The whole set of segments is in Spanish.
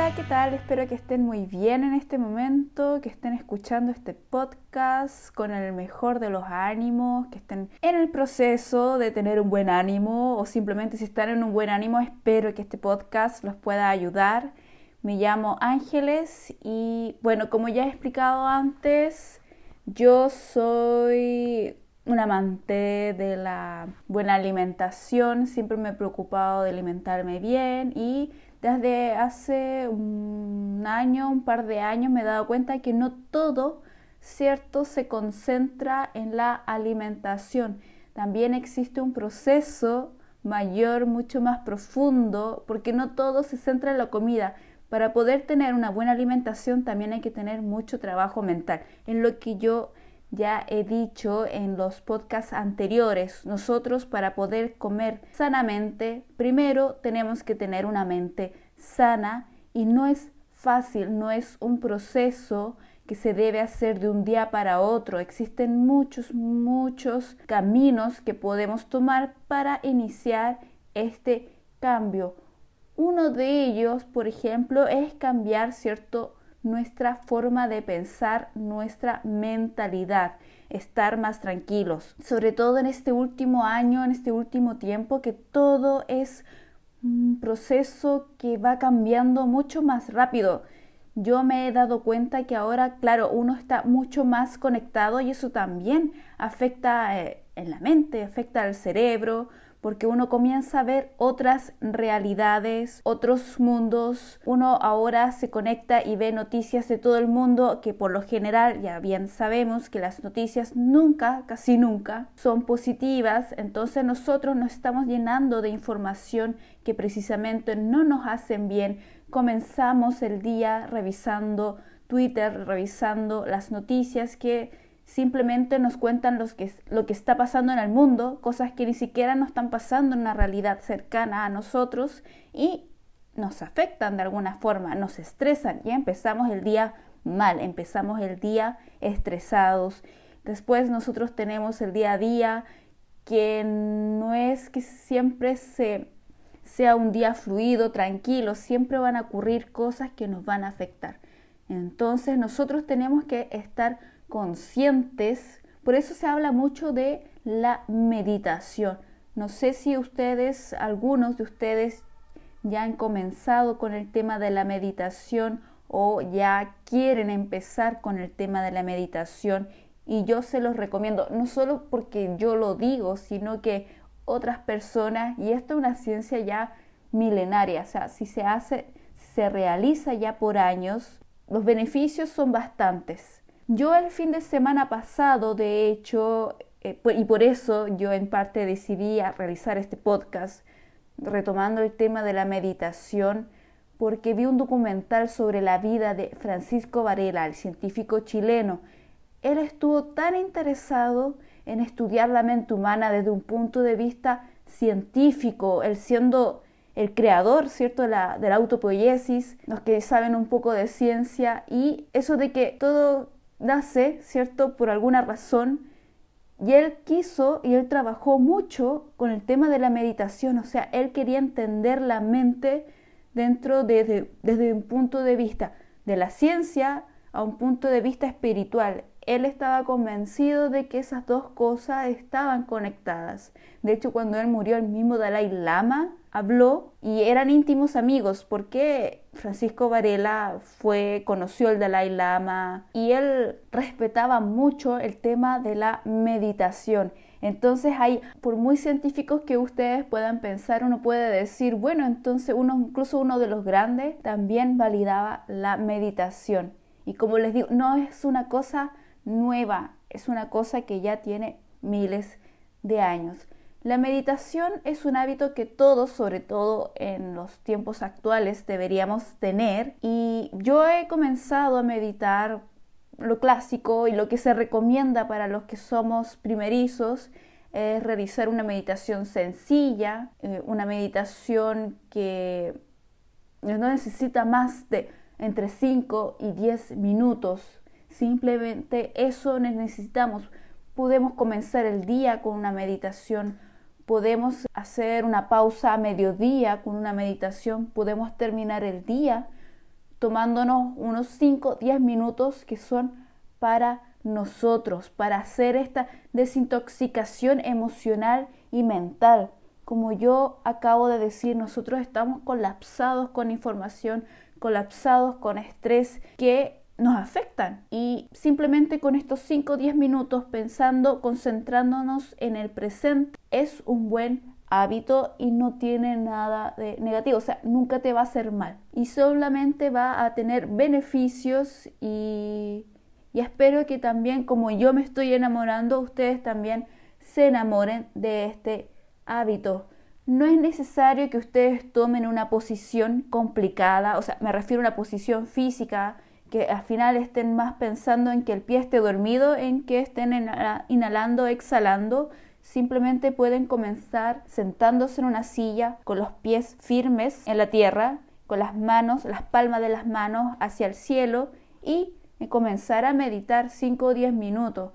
Hola, ¿qué tal? Espero que estén muy bien en este momento, que estén escuchando este podcast con el mejor de los ánimos, que estén en el proceso de tener un buen ánimo o simplemente si están en un buen ánimo, espero que este podcast los pueda ayudar. Me llamo Ángeles y bueno, como ya he explicado antes, yo soy un amante de la buena alimentación, siempre me he preocupado de alimentarme bien y desde hace un año, un par de años, me he dado cuenta que no todo, cierto, se concentra en la alimentación. También existe un proceso mayor, mucho más profundo, porque no todo se centra en la comida. Para poder tener una buena alimentación también hay que tener mucho trabajo mental, en lo que yo ya he dicho en los podcasts anteriores, nosotros para poder comer sanamente, primero tenemos que tener una mente sana y no es fácil, no es un proceso que se debe hacer de un día para otro. Existen muchos, muchos caminos que podemos tomar para iniciar este cambio. Uno de ellos, por ejemplo, es cambiar cierto nuestra forma de pensar, nuestra mentalidad, estar más tranquilos. Sobre todo en este último año, en este último tiempo, que todo es un proceso que va cambiando mucho más rápido. Yo me he dado cuenta que ahora, claro, uno está mucho más conectado y eso también afecta eh, en la mente, afecta al cerebro, porque uno comienza a ver otras realidades, otros mundos. Uno ahora se conecta y ve noticias de todo el mundo que por lo general ya bien sabemos que las noticias nunca, casi nunca, son positivas. Entonces nosotros nos estamos llenando de información que precisamente no nos hacen bien. Comenzamos el día revisando Twitter, revisando las noticias que simplemente nos cuentan que, lo que está pasando en el mundo, cosas que ni siquiera nos están pasando en una realidad cercana a nosotros y nos afectan de alguna forma, nos estresan y empezamos el día mal, empezamos el día estresados. Después nosotros tenemos el día a día que no es que siempre se, sea un día fluido, tranquilo, siempre van a ocurrir cosas que nos van a afectar. Entonces nosotros tenemos que estar conscientes. Por eso se habla mucho de la meditación. No sé si ustedes, algunos de ustedes, ya han comenzado con el tema de la meditación o ya quieren empezar con el tema de la meditación y yo se los recomiendo, no solo porque yo lo digo, sino que otras personas, y esto es una ciencia ya milenaria, o sea, si se hace, se realiza ya por años, los beneficios son bastantes. Yo el fin de semana pasado, de hecho, eh, y por eso yo en parte decidí realizar este podcast, retomando el tema de la meditación, porque vi un documental sobre la vida de Francisco Varela, el científico chileno. Él estuvo tan interesado en estudiar la mente humana desde un punto de vista científico, él siendo el creador, ¿cierto?, la, de la autopoiesis, los que saben un poco de ciencia, y eso de que todo nace, ¿cierto?, por alguna razón, y él quiso y él trabajó mucho con el tema de la meditación, o sea, él quería entender la mente dentro de, desde un punto de vista de la ciencia a un punto de vista espiritual. Él estaba convencido de que esas dos cosas estaban conectadas. De hecho, cuando él murió, el mismo Dalai Lama habló y eran íntimos amigos porque Francisco Varela fue, conoció al Dalai Lama y él respetaba mucho el tema de la meditación. Entonces hay, por muy científicos que ustedes puedan pensar, uno puede decir, bueno, entonces uno, incluso uno de los grandes, también validaba la meditación. Y como les digo, no es una cosa nueva, es una cosa que ya tiene miles de años. La meditación es un hábito que todos, sobre todo en los tiempos actuales, deberíamos tener y yo he comenzado a meditar lo clásico y lo que se recomienda para los que somos primerizos es realizar una meditación sencilla, eh, una meditación que no necesita más de entre 5 y 10 minutos. Simplemente eso necesitamos. Podemos comenzar el día con una meditación podemos hacer una pausa a mediodía con una meditación, podemos terminar el día tomándonos unos 5, 10 minutos que son para nosotros, para hacer esta desintoxicación emocional y mental. Como yo acabo de decir, nosotros estamos colapsados con información, colapsados con estrés que nos afectan. Y simplemente con estos 5 o 10 minutos pensando, concentrándonos en el presente, es un buen hábito y no tiene nada de negativo, o sea, nunca te va a hacer mal y solamente va a tener beneficios y, y espero que también como yo me estoy enamorando, ustedes también se enamoren de este hábito. No es necesario que ustedes tomen una posición complicada, o sea, me refiero a una posición física, que al final estén más pensando en que el pie esté dormido, en que estén inhalando, exhalando. Simplemente pueden comenzar sentándose en una silla con los pies firmes en la tierra, con las manos, las palmas de las manos hacia el cielo y comenzar a meditar 5 o 10 minutos.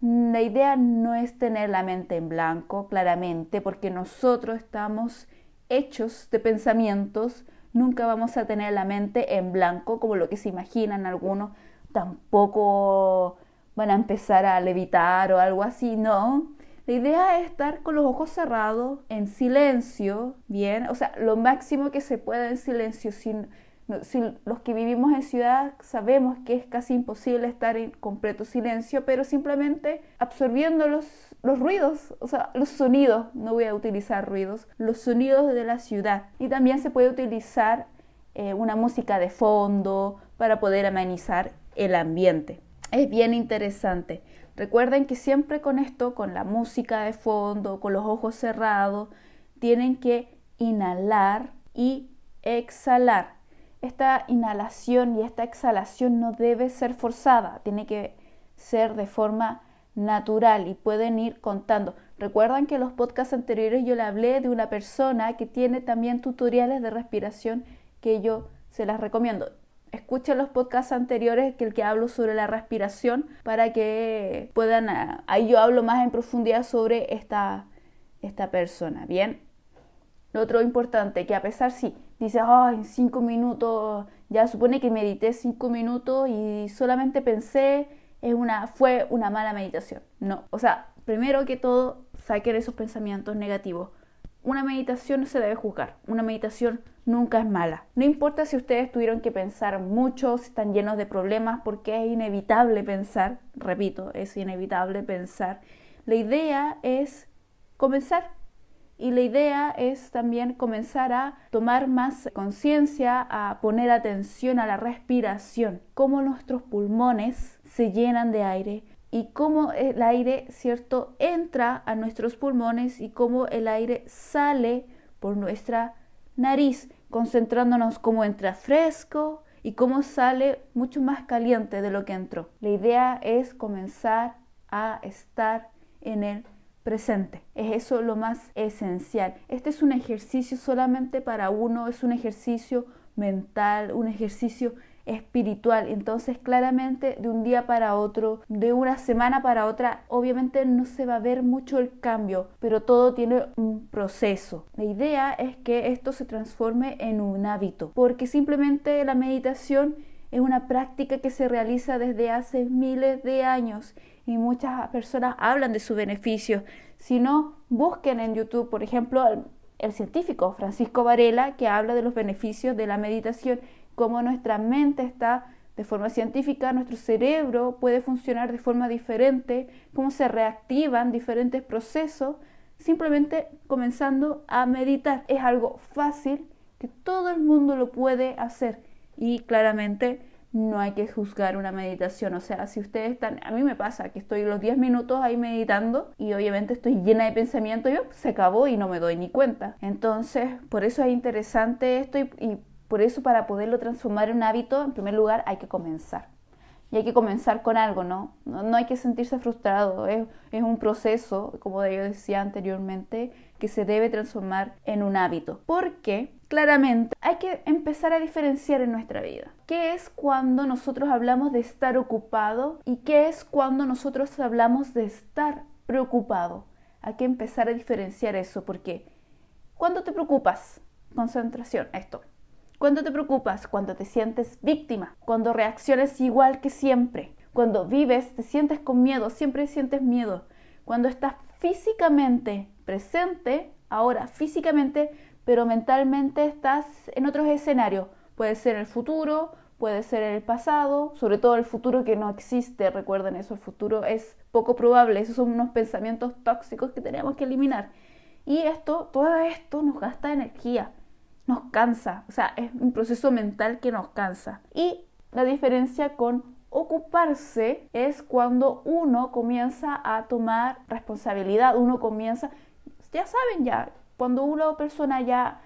La idea no es tener la mente en blanco, claramente, porque nosotros estamos hechos de pensamientos, nunca vamos a tener la mente en blanco como lo que se imaginan algunos, tampoco van a empezar a levitar o algo así, no. La idea es estar con los ojos cerrados, en silencio, bien, o sea, lo máximo que se pueda en silencio, sin los que vivimos en ciudad sabemos que es casi imposible estar en completo silencio, pero simplemente absorbiendo los, los ruidos, o sea, los sonidos, no voy a utilizar ruidos, los sonidos de la ciudad. Y también se puede utilizar eh, una música de fondo para poder amenizar el ambiente. Es bien interesante. Recuerden que siempre con esto, con la música de fondo, con los ojos cerrados, tienen que inhalar y exhalar esta inhalación y esta exhalación no debe ser forzada, tiene que ser de forma natural y pueden ir contando. Recuerdan que en los podcasts anteriores yo le hablé de una persona que tiene también tutoriales de respiración que yo se las recomiendo. Escuchen los podcasts anteriores que el que hablo sobre la respiración para que puedan, ah, ahí yo hablo más en profundidad sobre esta, esta persona. Bien, lo otro importante, que a pesar sí, dices, oh, en cinco minutos, ya supone que medité cinco minutos y solamente pensé, es una, fue una mala meditación. No, o sea, primero que todo, saquen esos pensamientos negativos. Una meditación no se debe juzgar, una meditación nunca es mala. No importa si ustedes tuvieron que pensar mucho, si están llenos de problemas, porque es inevitable pensar, repito, es inevitable pensar. La idea es comenzar y la idea es también comenzar a tomar más conciencia, a poner atención a la respiración, cómo nuestros pulmones se llenan de aire y cómo el aire, ¿cierto?, entra a nuestros pulmones y cómo el aire sale por nuestra nariz, concentrándonos cómo entra fresco y cómo sale mucho más caliente de lo que entró. La idea es comenzar a estar en el presente. Es eso lo más esencial. Este es un ejercicio solamente para uno, es un ejercicio mental, un ejercicio espiritual. Entonces, claramente, de un día para otro, de una semana para otra, obviamente no se va a ver mucho el cambio, pero todo tiene un proceso. La idea es que esto se transforme en un hábito, porque simplemente la meditación es una práctica que se realiza desde hace miles de años y muchas personas hablan de sus beneficios. Si no, busquen en YouTube, por ejemplo, el, científico Francisco Varela, que habla de los beneficios de la meditación, cómo nuestra mente está de forma científica, nuestro cerebro puede funcionar de forma diferente, cómo se reactivan diferentes procesos, simplemente comenzando a meditar. Es algo fácil que todo el mundo lo puede hacer y claramente no hay que juzgar una meditación. O sea, si ustedes están, a mí me pasa que estoy los 10 minutos ahí meditando y obviamente estoy llena de pensamiento, yo se acabó y no me doy ni cuenta. Entonces, por eso es interesante esto y, por eso para poderlo transformar en un hábito, en primer lugar hay que comenzar. Y hay que comenzar con algo, ¿no? No, hay que sentirse frustrado, es, es un proceso, como yo decía anteriormente, que se debe transformar en un hábito. Porque claramente hay que empezar a diferenciar en nuestra vida. ¿Qué es cuando nosotros hablamos de estar ocupado y qué es cuando nosotros hablamos de estar preocupado? Hay que empezar a diferenciar eso porque cuando te preocupas, concentración, esto. Cuando te preocupas, cuando te sientes víctima, cuando reacciones igual que siempre, cuando vives, te sientes con miedo, siempre sientes miedo. Cuando estás físicamente presente, ahora físicamente, pero mentalmente estás en otros escenarios. Puede ser el futuro, puede ser el pasado, sobre todo el futuro que no existe, recuerden eso, el futuro es poco probable, esos son unos pensamientos tóxicos que tenemos que eliminar. Y esto, todo esto nos gasta energía, nos cansa, o sea, es un proceso mental que nos cansa. Y la diferencia con ocuparse es cuando uno comienza a tomar responsabilidad, uno comienza, ya saben ya, cuando una persona ya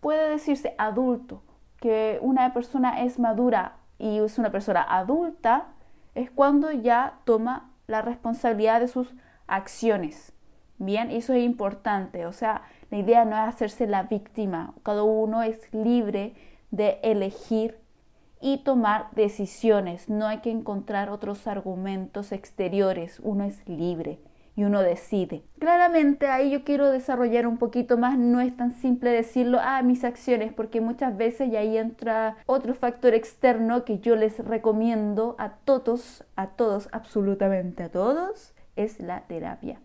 puede decirse adulto, que una persona es madura y es una persona adulta, es cuando ya toma la responsabilidad de sus acciones. Bien, eso es importante. O sea, la idea no es hacerse la víctima. Cada uno es libre de elegir y tomar decisiones. No hay que encontrar otros argumentos exteriores. Uno es libre y uno decide. Claramente ahí yo quiero desarrollar un poquito más, no es tan simple decirlo, ah, mis acciones, porque muchas veces y ahí entra otro factor externo que yo les recomiendo a todos, a todos, absolutamente a todos, es la terapia.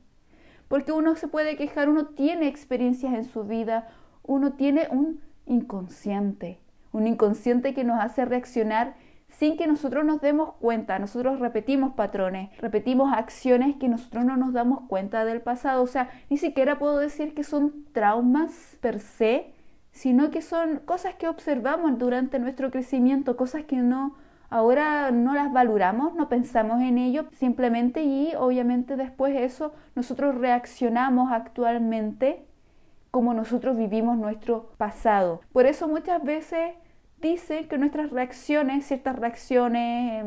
Porque uno se puede quejar, uno tiene experiencias en su vida, uno tiene un inconsciente, un inconsciente que nos hace reaccionar sin que nosotros nos demos cuenta. Nosotros repetimos patrones, repetimos acciones que nosotros no nos damos cuenta del pasado. O sea, ni siquiera puedo decir que son traumas per se, sino que son cosas que observamos durante nuestro crecimiento, cosas que no ahora no las valoramos, no pensamos en ello simplemente y obviamente después de eso nosotros reaccionamos actualmente como nosotros vivimos nuestro pasado. Por eso muchas veces dice que nuestras reacciones, ciertas reacciones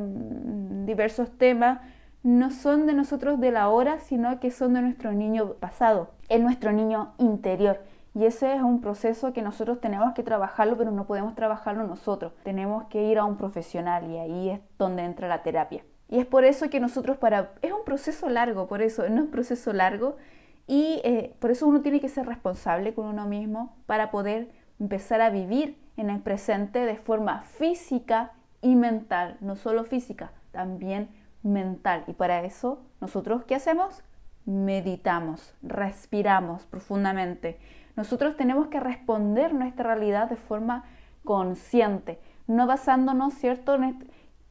diversos temas, no son de nosotros de la hora, sino que son de nuestro niño pasado, es nuestro niño interior. Y ese es un proceso que nosotros tenemos que trabajarlo, pero no podemos trabajarlo nosotros. Tenemos que ir a un profesional y ahí es donde entra la terapia. Y es por eso que nosotros para... Es un proceso largo, por eso, no es un proceso largo. Y eh, por eso uno tiene que ser responsable con uno mismo para poder empezar a vivir en el presente de forma física y mental, no solo física, también mental. Y para eso, nosotros, ¿qué hacemos? Meditamos, respiramos profundamente. Nosotros tenemos que responder nuestra realidad de forma consciente, no basándonos, ¿cierto?, en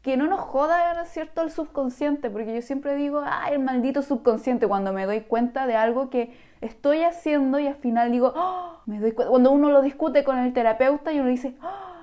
que no nos joda, ¿cierto?, el subconsciente, porque yo siempre digo, ay, el maldito subconsciente, cuando me doy cuenta de algo que estoy haciendo y al final digo, oh, me doy cuenta, cuando uno lo discute con el terapeuta y uno dice, oh,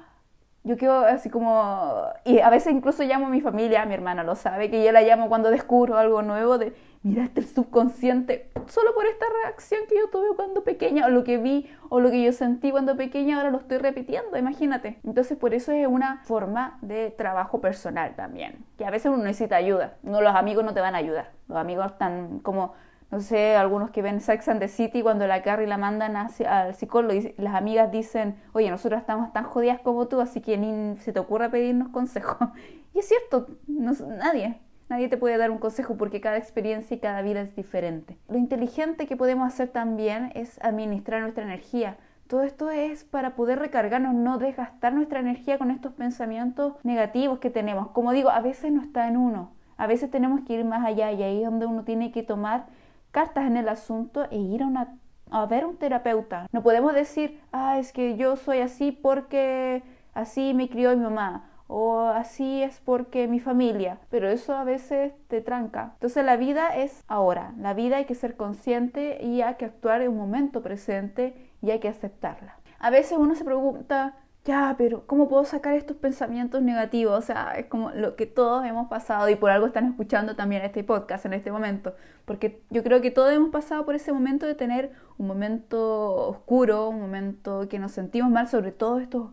yo quiero así como, y a veces incluso llamo a mi familia, mi hermana lo sabe, que yo la llamo cuando descubro algo nuevo de, mira, este el subconsciente, solo por esta reacción que yo tuve cuando pequeña, o lo que vi, o lo que yo sentí cuando pequeña, ahora lo estoy repitiendo, imagínate. Entonces por eso es una forma de trabajo personal también, que a veces uno necesita ayuda, no los amigos no te van a ayudar, los amigos están como no sé, algunos que ven Sex and the City, cuando la Carrie la mandan al psicólogo las amigas dicen, oye, nosotros estamos tan jodidas como tú, así que ni se te ocurra pedirnos consejo. Y es cierto, nadie, nadie te puede dar un consejo porque cada experiencia y cada vida es diferente. Lo inteligente que podemos hacer también es administrar nuestra energía. Todo esto es para poder recargarnos, no desgastar nuestra energía con estos pensamientos negativos que tenemos. Como digo, a veces no está en uno, a veces tenemos que ir más allá y ahí es donde uno tiene que tomar cartas en el asunto e ir a, una, a ver un terapeuta. No podemos decir, ah, es que yo soy así porque así me crió mi mamá o así es porque mi familia, pero eso a veces te tranca. Entonces la vida es ahora, la vida hay que ser consciente y hay que actuar en un momento presente y hay que aceptarla. A veces uno se pregunta, ya, pero ¿cómo puedo sacar estos pensamientos negativos? O sea, es como lo que todos hemos pasado y por algo están escuchando también este podcast en este momento, porque yo creo que todos hemos pasado por ese momento de tener un momento oscuro, un momento que nos sentimos mal, sobre todo estos,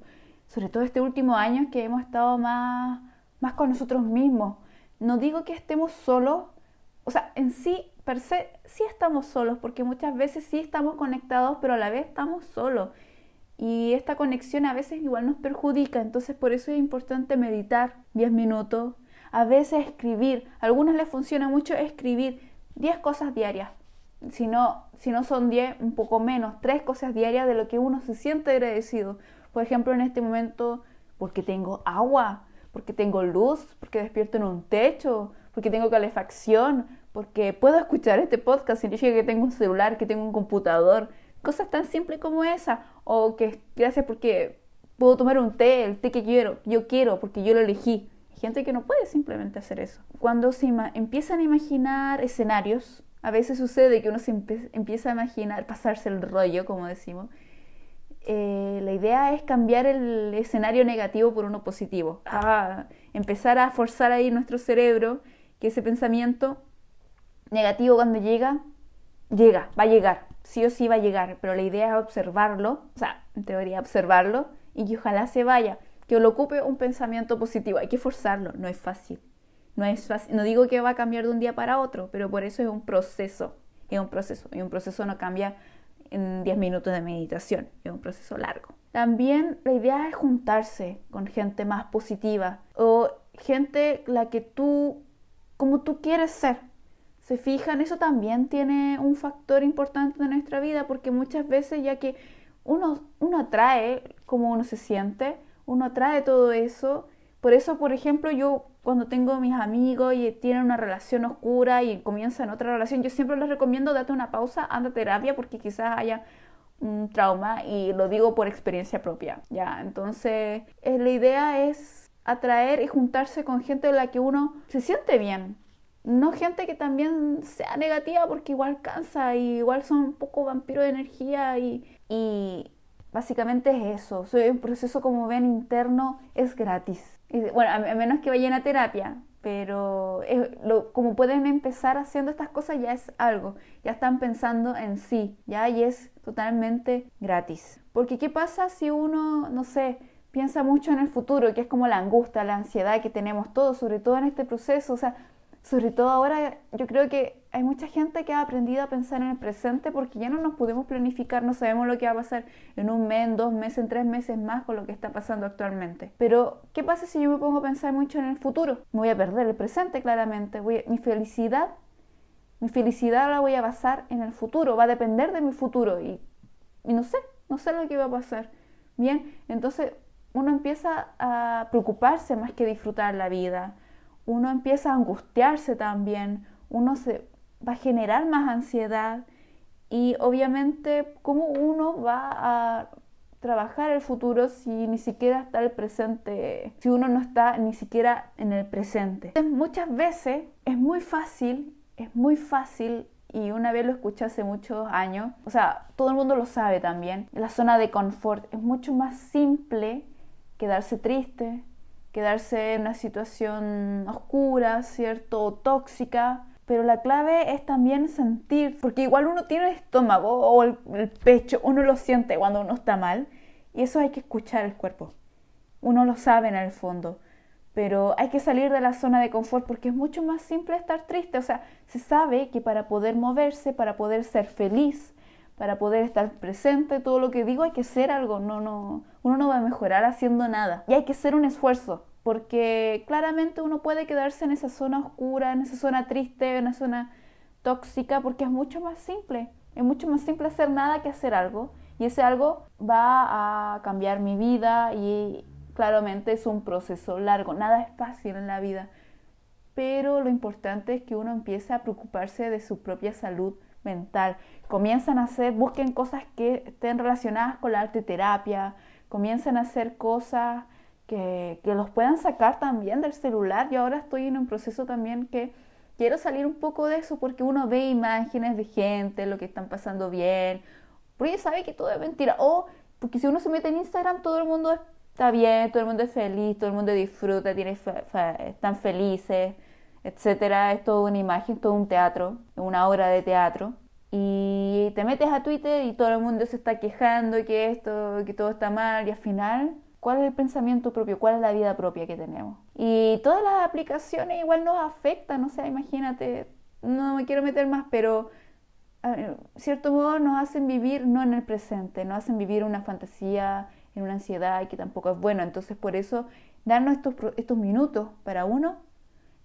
sobre todo este último año que hemos estado más, más con nosotros mismos. No digo que estemos solos, o sea, en sí, per se, sí estamos solos, porque muchas veces sí estamos conectados, pero a la vez estamos solos. Y esta conexión a veces igual nos perjudica, entonces por eso es importante meditar 10 minutos, a veces escribir, a algunos les funciona mucho escribir 10 cosas diarias, si no, si no son 10, un poco menos, 3 cosas diarias de lo que uno se siente agradecido, Por ejemplo, en este momento, porque tengo agua, porque tengo luz, porque despierto en un techo, porque tengo calefacción, porque puedo escuchar este podcast, significa que tengo un celular, que tengo un computador, cosas tan simples como esa, o que gracias porque puedo tomar un té, el té que quiero, yo quiero, porque yo lo elegí. Gente que no puede simplemente hacer eso. Cuando se empiezan a imaginar escenarios, a veces sucede que uno se empieza a imaginar, pasarse el rollo, como decimos. Eh, la idea es cambiar el escenario negativo por uno positivo. Ah, empezar a forzar ahí nuestro cerebro que ese pensamiento negativo cuando llega, llega, va a llegar, sí o sí va a llegar, pero la idea es observarlo, o sea, en teoría observarlo y que ojalá se vaya, que lo ocupe un pensamiento positivo, hay que forzarlo, no es fácil. No es fácil, no digo que va a cambiar de un día para otro, pero por eso es un proceso, es un proceso, y un proceso no cambia en 10 minutos de meditación, es un proceso largo. También la idea es juntarse con gente más positiva o gente la que tú, como tú quieres ser. Se fijan, eso también tiene un factor importante en nuestra vida porque muchas veces ya que uno, uno atrae como uno se siente, uno atrae todo eso. Por eso, por ejemplo, yo cuando tengo mis amigos y tienen una relación oscura y comienzan otra relación, yo siempre les recomiendo date una pausa, anda a terapia porque quizás haya un trauma y lo digo por experiencia propia, ¿ya? Entonces, eh, la idea es atraer y juntarse con gente de la que uno se siente bien. No gente que también sea negativa porque igual cansa y igual son un poco vampiros de energía y, y básicamente es eso. Soy un proceso como ven interno, es gratis bueno, a, menos que vayan a terapia, pero como pueden empezar haciendo estas cosas ya es algo, ya están pensando en sí, ya y es totalmente gratis. Porque ¿qué pasa si uno, no sé, piensa mucho en el futuro, que es como la angustia, la ansiedad que tenemos todos, sobre todo en este proceso? O sea, sobre todo ahora yo creo que hay mucha gente que ha aprendido a pensar en el presente porque ya no nos podemos planificar, no sabemos lo que va a pasar en un mes, en dos meses, en tres meses más con lo que está pasando actualmente. Pero, ¿qué pasa si yo me pongo a pensar mucho en el futuro? Me voy a perder el presente claramente. mi felicidad, mi felicidad la voy a basar en el futuro, va a depender de mi futuro y, y no sé, no sé lo que va a pasar. Bien, entonces uno empieza a preocuparse más que disfrutar la vida uno empieza a angustiarse también, uno se va a generar más ansiedad y obviamente cómo uno va a trabajar el futuro si ni siquiera está el presente, si uno no está ni siquiera en el presente. Muchas veces es muy fácil, es muy fácil y una vez lo escuché hace muchos años, o sea, todo el mundo lo sabe también, la zona de confort es mucho más simple quedarse triste, quedarse en una situación oscura, ¿cierto? tóxica. Pero la clave es también sentir, porque igual uno tiene el estómago o el, pecho, uno lo siente cuando uno está mal, y eso hay que escuchar el cuerpo. Uno lo sabe en el fondo, pero hay que salir de la zona de confort porque es mucho más simple estar triste. O sea, se sabe que para poder moverse, para poder ser feliz, para poder estar presente, todo lo que digo hay que hacer algo, no, no, uno no va a mejorar haciendo nada. Y hay que hacer un esfuerzo, porque claramente uno puede quedarse en esa zona oscura, en esa zona triste, en esa zona tóxica, porque es mucho más simple. Es mucho más simple hacer nada que hacer algo. Y ese algo va a cambiar mi vida y claramente es un proceso largo. Nada es fácil en la vida. Pero lo importante es que uno empiece a preocuparse de su propia salud mental. Comienzan a hacer, busquen cosas que estén relacionadas con la arte terapia, comienzan a hacer cosas que, que los puedan sacar también del celular. Yo ahora estoy en un proceso también que quiero salir un poco de eso porque uno ve imágenes de gente, lo que están pasando bien, porque sabe que todo es mentira. O porque si uno se mete en Instagram, todo el mundo está bien, todo el mundo es feliz, todo el mundo disfruta, tiene están felices etcétera. Es toda una imagen, todo un teatro, una obra de teatro. Y te metes a Twitter y todo el mundo se está quejando que esto, que todo está mal y al final, ¿cuál es el pensamiento propio? ¿Cuál es la vida propia que tenemos? Y todas las aplicaciones igual nos afectan, o sea, imagínate, no me quiero meter más, pero en cierto modo nos hacen vivir no en el presente, nos hacen vivir una fantasía, en una ansiedad que tampoco es bueno. Entonces por eso darnos estos, estos minutos para uno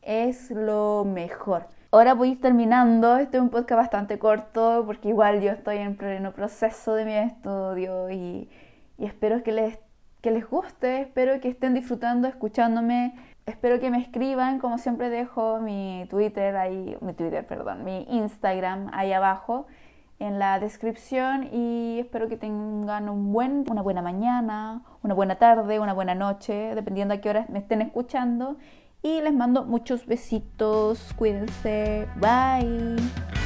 es lo mejor. Ahora voy a ir terminando, este es un podcast bastante corto porque igual yo estoy en pleno proceso de mi estudio y, espero que les que les guste, espero que estén disfrutando, escuchándome. Espero que me escriban, como siempre dejo mi Twitter ahí, mi Twitter, perdón, mi Instagram ahí abajo en la descripción y espero que tengan un buen, una buena mañana, una buena tarde, una buena noche, dependiendo a qué hora me estén escuchando. Y les mando muchos besitos, cuídense, bye.